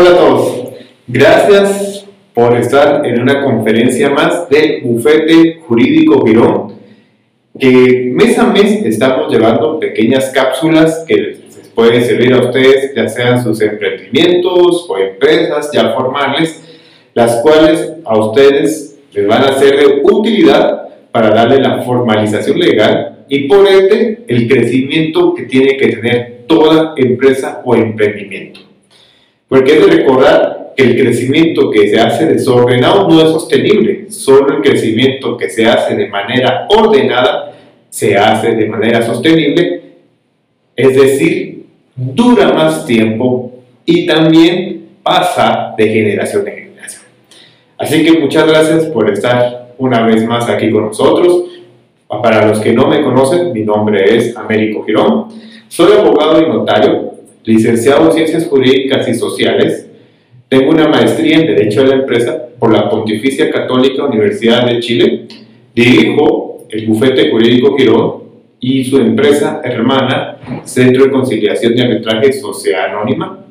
Hola a todos, gracias por estar en una conferencia más del Bufete Jurídico Girón, que mes a mes estamos llevando pequeñas cápsulas que les pueden servir a ustedes, ya sean sus emprendimientos o empresas ya formales, las cuales a ustedes les van a ser de utilidad para darle la formalización legal y por ende el crecimiento que tiene que tener toda empresa o emprendimiento. Porque es de recordar que el crecimiento que se hace desordenado no es sostenible, solo el crecimiento que se hace de manera ordenada se hace de manera sostenible, es decir, dura más tiempo y también pasa de generación en generación. Así que muchas gracias por estar una vez más aquí con nosotros. Para los que no me conocen, mi nombre es Américo Girón. Soy abogado y notario, licenciado en Ciencias Jurídicas y Sociales. Tengo una maestría en Derecho de la Empresa por la Pontificia Católica Universidad de Chile. Dirijo el Bufete Jurídico Girón y su empresa hermana, Centro de Conciliación y Arbitraje Sociedad Anónima.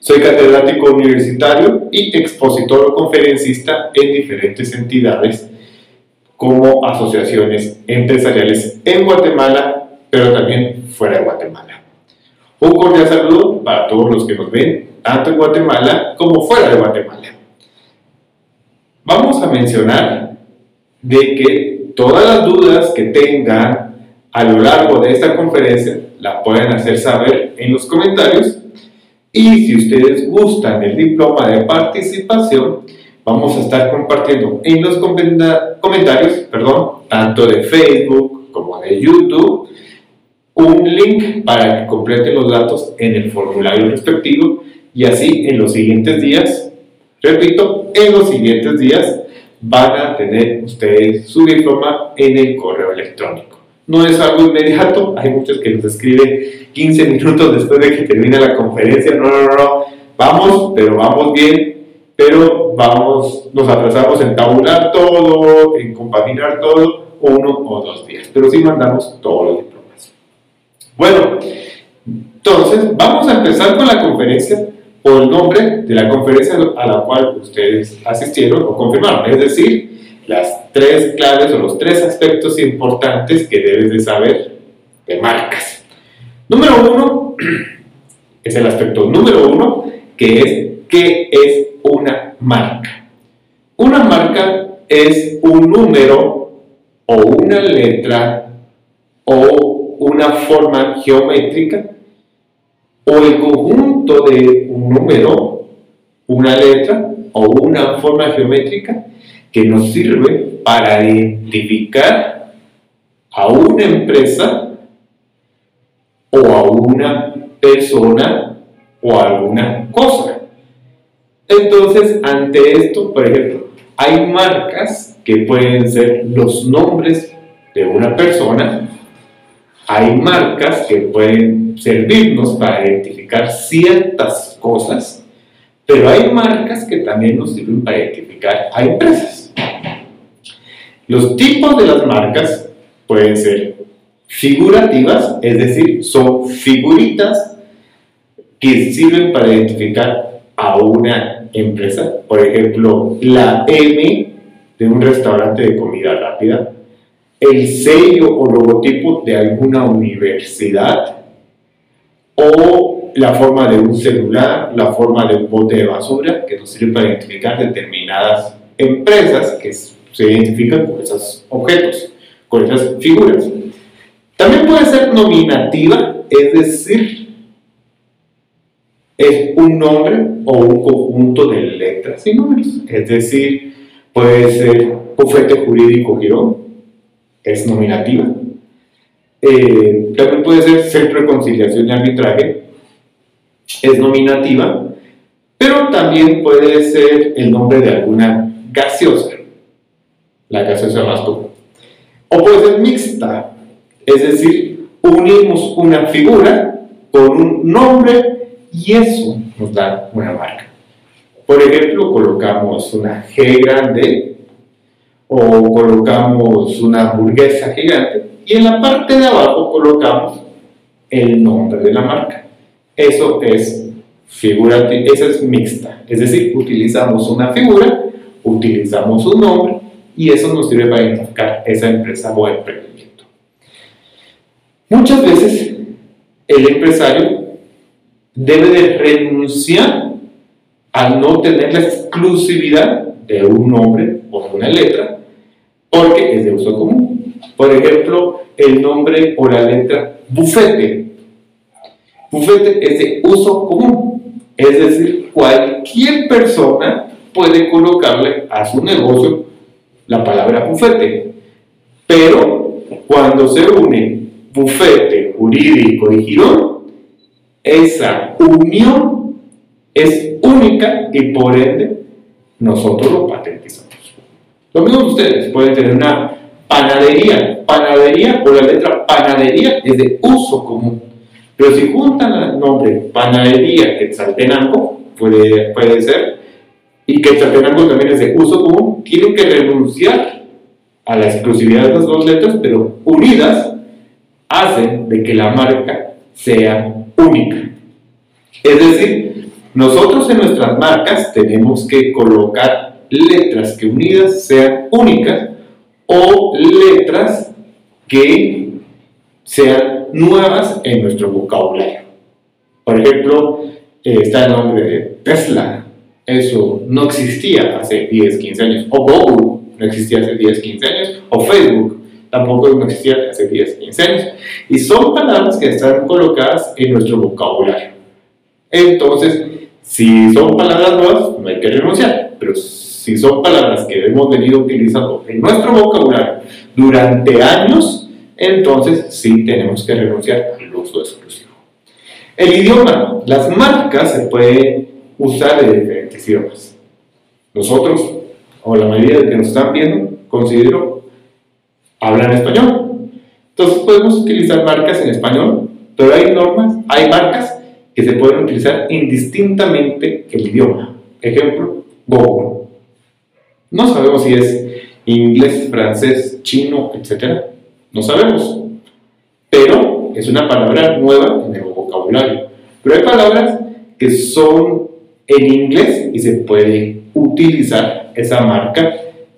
Soy catedrático universitario y expositor o conferencista en diferentes entidades como asociaciones empresariales en Guatemala, pero también fuera de Guatemala. Un cordial saludo para todos los que nos ven, tanto en Guatemala como fuera de Guatemala. Vamos a mencionar de que todas las dudas que tengan a lo largo de esta conferencia la pueden hacer saber en los comentarios y si ustedes gustan el diploma de participación, vamos a estar compartiendo en los comentarios, perdón, tanto de Facebook como de YouTube, un link para que completen los datos en el formulario respectivo y así en los siguientes días, repito, en los siguientes días van a tener ustedes su diploma en el correo electrónico. No es algo inmediato, hay muchos que nos escriben 15 minutos después de que termine la conferencia, no, no, no, vamos, pero vamos bien, pero vamos, nos atrasamos en tabular todo, en compaginar todo, uno o dos días, pero sí mandamos diplomas. Bueno, entonces vamos a empezar con la conferencia por el nombre de la conferencia a la cual ustedes asistieron o confirmaron, es decir, las tres claves o los tres aspectos importantes que debes de saber de marcas. Número uno es el aspecto número uno, que es qué es una marca. Una marca es un número o una letra o una forma geométrica o el conjunto de un número, una letra o una forma geométrica que nos sirve para identificar a una empresa o a una persona o a alguna cosa. Entonces, ante esto, por ejemplo, hay marcas que pueden ser los nombres de una persona, hay marcas que pueden servirnos para identificar ciertas cosas, pero hay marcas que también nos sirven para identificar a empresas. Los tipos de las marcas pueden ser figurativas, es decir, son figuritas que sirven para identificar a una empresa, por ejemplo, la M de un restaurante de comida rápida, el sello o logotipo de alguna universidad, o la forma de un celular, la forma de un bote de basura, que nos sirve para identificar determinadas empresas que se identifican con esos objetos, con esas figuras. También puede ser nominativa, es decir, es un nombre o un conjunto de letras y números. Es decir, puede ser bufete jurídico girón, es nominativa. Eh, también puede ser centro de conciliación y arbitraje, es nominativa, pero también puede ser el nombre de alguna gaseosa, la gaseosa más común. O puede ser mixta, es decir, unimos una figura con un nombre y eso nos da una marca. Por ejemplo, colocamos una G grande o colocamos una hamburguesa gigante y en la parte de abajo colocamos el nombre de la marca. Eso es figura, esa es mixta, es decir, utilizamos una figura, utilizamos un nombre y eso nos sirve para identificar esa empresa o emprendimiento. Muchas veces el empresario debe de renunciar a no tener la exclusividad de un nombre o de una letra porque es de uso común. Por ejemplo, el nombre o la letra bufete. Bufete es de uso común, es decir, cualquier persona puede colocarle a su negocio la palabra bufete. Pero cuando se une bufete, jurídico y girón, esa unión es única y por ende nosotros lo patentizamos. Lo mismo ustedes pueden tener una panadería. Panadería o la letra panadería es de uso común. Pero si juntan el nombre panadería Quetzaltenango, puede, puede ser, y Quetzaltenango también es de uso común, tienen que renunciar a la exclusividad de las dos letras, pero unidas hacen de que la marca sea única. Es decir, nosotros en nuestras marcas tenemos que colocar letras que unidas sean únicas o letras que sean nuevas en nuestro vocabulario. Por ejemplo, eh, está el nombre de Tesla. Eso no existía hace 10, 15 años. O Google no existía hace 10, 15 años. O Facebook tampoco no existía hace 10, 15 años. Y son palabras que están colocadas en nuestro vocabulario. Entonces, si son palabras nuevas, no hay que renunciar, pero si son palabras que hemos venido utilizando en nuestro vocabulario durante años, entonces sí tenemos que renunciar al uso exclusivo. El idioma, las marcas se pueden usar de diferentes idiomas. Nosotros, o la mayoría de que nos están viendo, considero hablan español. Entonces podemos utilizar marcas en español, pero hay normas, hay marcas que se pueden utilizar indistintamente el idioma. Ejemplo, Google. No sabemos si es inglés, francés, chino, etc. No sabemos. Pero es una palabra nueva en el vocabulario. Pero hay palabras que son en inglés y se puede utilizar esa marca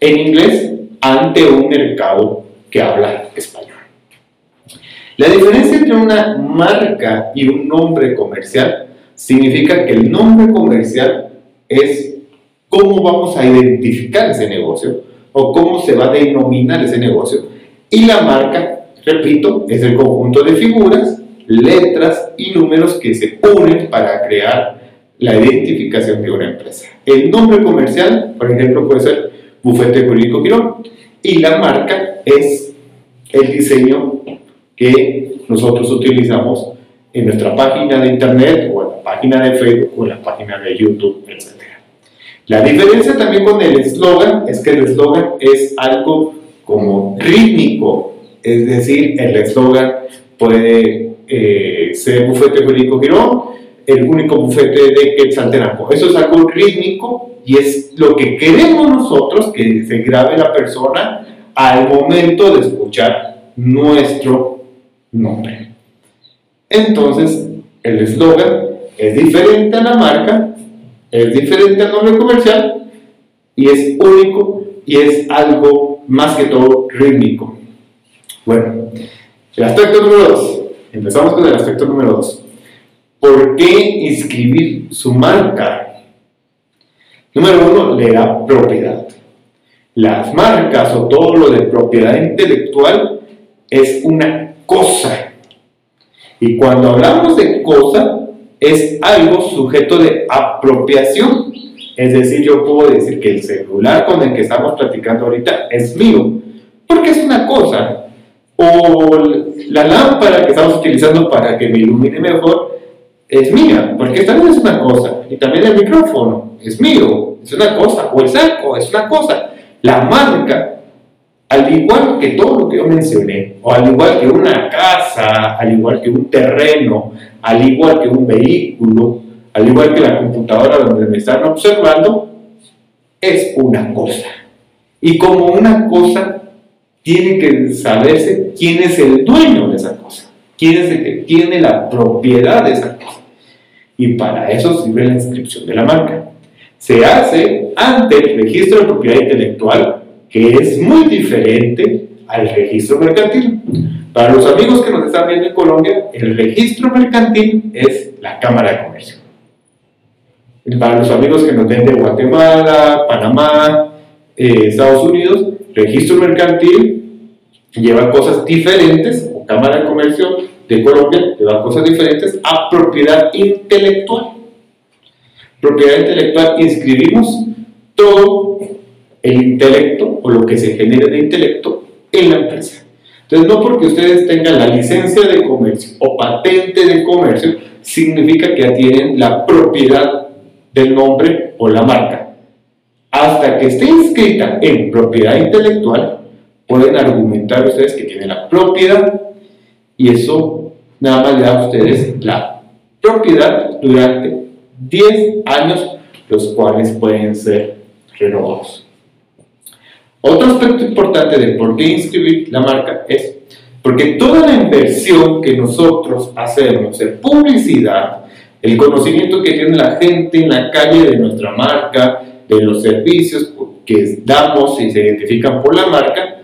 en inglés ante un mercado que habla español. La diferencia entre una marca y un nombre comercial significa que el nombre comercial es cómo vamos a identificar ese negocio o cómo se va a denominar ese negocio. Y la marca, repito, es el conjunto de figuras, letras y números que se unen para crear la identificación de una empresa. El nombre comercial, por ejemplo, puede ser Bufete Jurídico Quirón y la marca es el diseño que nosotros utilizamos en nuestra página de internet o en la página de Facebook o en la página de YouTube, etc. La diferencia también con el eslogan es que el eslogan es algo como rítmico, es decir, el eslogan puede eh, ser bufete jurídico Girón, el único bufete de Quetzaltenango. Eso es algo rítmico y es lo que queremos nosotros que se grabe la persona al momento de escuchar nuestro nombre. Entonces, el eslogan es diferente a la marca, es diferente al nombre comercial y es único y es algo más que todo rítmico. Bueno, el aspecto número 2. Empezamos con el aspecto número 2. ¿Por qué inscribir su marca? Número 1, le da propiedad. Las marcas o todo lo de propiedad intelectual es una cosa. Y cuando hablamos de cosa, es algo sujeto de apropiación. Es decir, yo puedo decir que el celular con el que estamos platicando ahorita es mío, porque es una cosa. O la lámpara que estamos utilizando para que me ilumine mejor es mía, porque también es una cosa. Y también el micrófono es mío, es una cosa. O el saco es una cosa. La marca al igual que todo lo que yo mencioné, o al igual que una casa, al igual que un terreno, al igual que un vehículo, al igual que la computadora donde me están observando, es una cosa. Y como una cosa, tiene que saberse quién es el dueño de esa cosa, quién es el que tiene la propiedad de esa cosa. Y para eso sirve la inscripción de la marca. Se hace ante el registro de propiedad intelectual, que es muy diferente al registro mercantil. Para los amigos que nos están viendo en Colombia, el registro mercantil es la Cámara de Comercio. Para los amigos que nos ven de Guatemala, Panamá, eh, Estados Unidos, registro mercantil lleva cosas diferentes, o Cámara de Comercio de Colombia lleva cosas diferentes a propiedad intelectual. Propiedad intelectual, inscribimos todo el intelecto o lo que se genere de intelecto en la empresa. Entonces, no porque ustedes tengan la licencia de comercio o patente de comercio, significa que ya tienen la propiedad del nombre o la marca. Hasta que esté inscrita en propiedad intelectual, pueden argumentar ustedes que tienen la propiedad y eso nada más le da a ustedes la propiedad durante 10 años, los cuales pueden ser renovados. Otro aspecto importante de por qué inscribir la marca es porque toda la inversión que nosotros hacemos en publicidad, el conocimiento que tiene la gente en la calle de nuestra marca, de los servicios que damos y se identifican por la marca,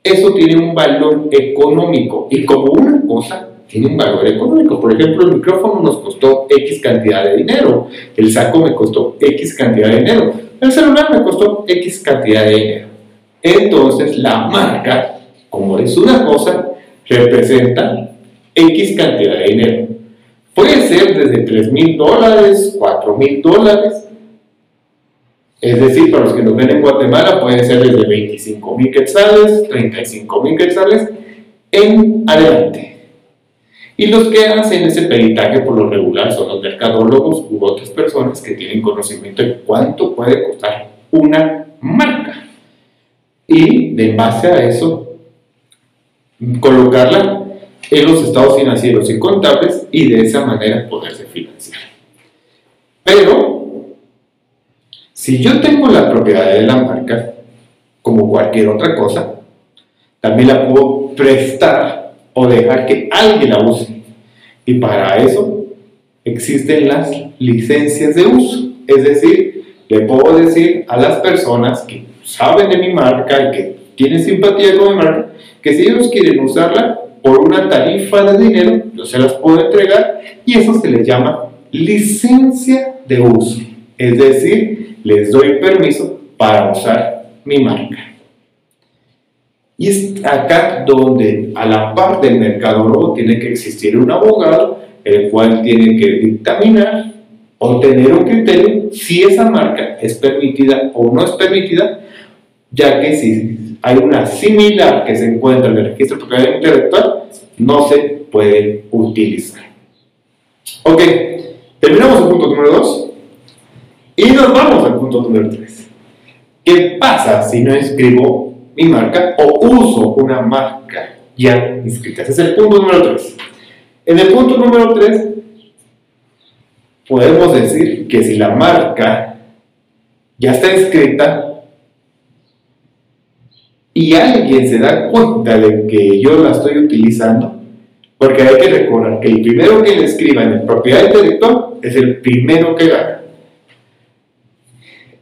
eso tiene un valor económico. Y como una cosa, tiene un valor económico. Por ejemplo, el micrófono nos costó X cantidad de dinero, el saco me costó X cantidad de dinero, el celular me costó X cantidad de dinero. Entonces, la marca, como es una cosa, representa X cantidad de dinero. Puede ser desde 3 mil dólares, 4 mil dólares. Es decir, para los que nos ven en Guatemala, puede ser desde 25 mil quetzales, 35 mil quetzales en adelante. Y los que hacen ese peritaje por lo regular son los mercadólogos u otras personas que tienen conocimiento de cuánto puede costar una marca. Y de base a eso, colocarla en los estados financieros y contables y de esa manera poderse financiar. Pero, si yo tengo la propiedad de la marca, como cualquier otra cosa, también la puedo prestar o dejar que alguien la use. Y para eso existen las licencias de uso. Es decir, le puedo decir a las personas que saben de mi marca y que tienen simpatía con mi marca, que si ellos quieren usarla por una tarifa de dinero, yo se las puedo entregar y eso se les llama licencia de uso. Es decir, les doy permiso para usar mi marca. Y es acá donde a la par del mercadólogo tiene que existir un abogado, el cual tiene que dictaminar o tener un criterio si esa marca es permitida o no es permitida, ya que si hay una similar que se encuentra en el registro de propiedad intelectual, no se puede utilizar. Ok, terminamos el punto número 2 y nos vamos al punto número 3. ¿Qué pasa si no escribo mi marca o uso una marca ya inscrita? Ese es el punto número 3. En el punto número 3 podemos decir que si la marca ya está escrita y alguien se da cuenta de que yo la estoy utilizando, porque hay que recordar que el primero que le escriba en propiedad intelectual es el primero que gana.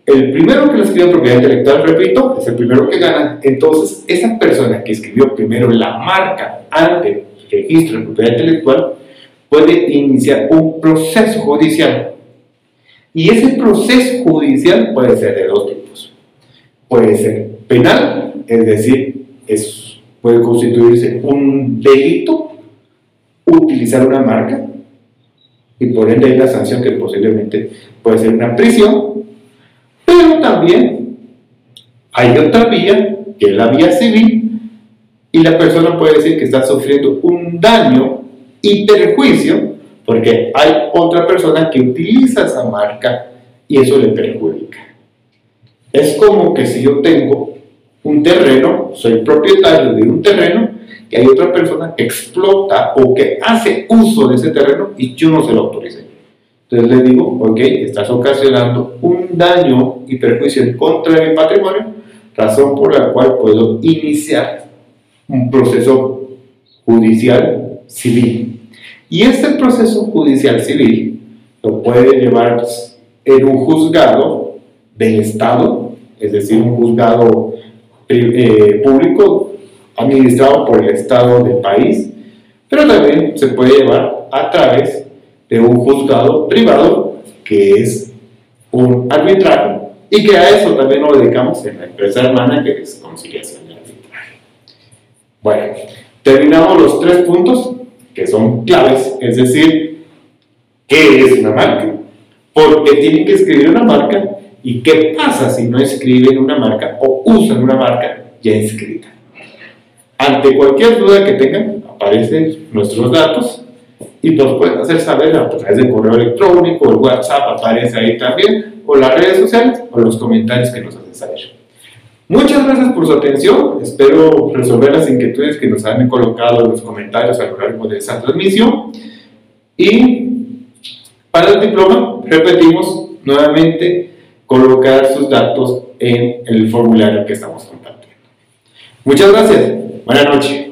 El primero que le escriba en propiedad intelectual, repito, es el primero que gana. Entonces, esa persona que escribió primero la marca ante el registro de propiedad intelectual puede iniciar un proceso judicial. Y ese proceso judicial puede ser de dos tipos. Puede ser penal, es decir, puede constituirse un delito utilizar una marca y por ende hay la sanción que posiblemente puede ser una prisión, pero también hay otra vía, que es la vía civil, y la persona puede decir que está sufriendo un daño y perjuicio porque hay otra persona que utiliza esa marca y eso le perjudica. Es como que si yo tengo un terreno, soy propietario de un terreno, que hay otra persona que explota o que hace uso de ese terreno y yo no se lo autoricé. Entonces le digo, ok, estás ocasionando un daño y perjuicio en contra de mi patrimonio, razón por la cual puedo iniciar un proceso judicial civil. Y este proceso judicial civil lo puede llevar en un juzgado del Estado, es decir, un juzgado eh, público administrado por el Estado del país, pero también se puede llevar a través de un juzgado privado que es un arbitraje y que a eso también nos dedicamos en la empresa hermana que es conciliación y arbitraje. Bueno, terminamos los tres puntos que son claves, es decir, ¿qué es una marca? ¿Por qué tienen que escribir una marca? ¿Y qué pasa si no escriben una marca o usan una marca ya escrita? Ante cualquier duda que tengan, aparecen nuestros datos y nos pueden hacer saber a través de correo electrónico, el WhatsApp aparece ahí también, o las redes sociales, o los comentarios que nos hacen saber. Muchas gracias por su atención. Espero resolver las inquietudes que nos han colocado en los comentarios a lo largo de esa transmisión. Y para el diploma, repetimos nuevamente colocar sus datos en el formulario que estamos compartiendo. Muchas gracias. Buenas noches.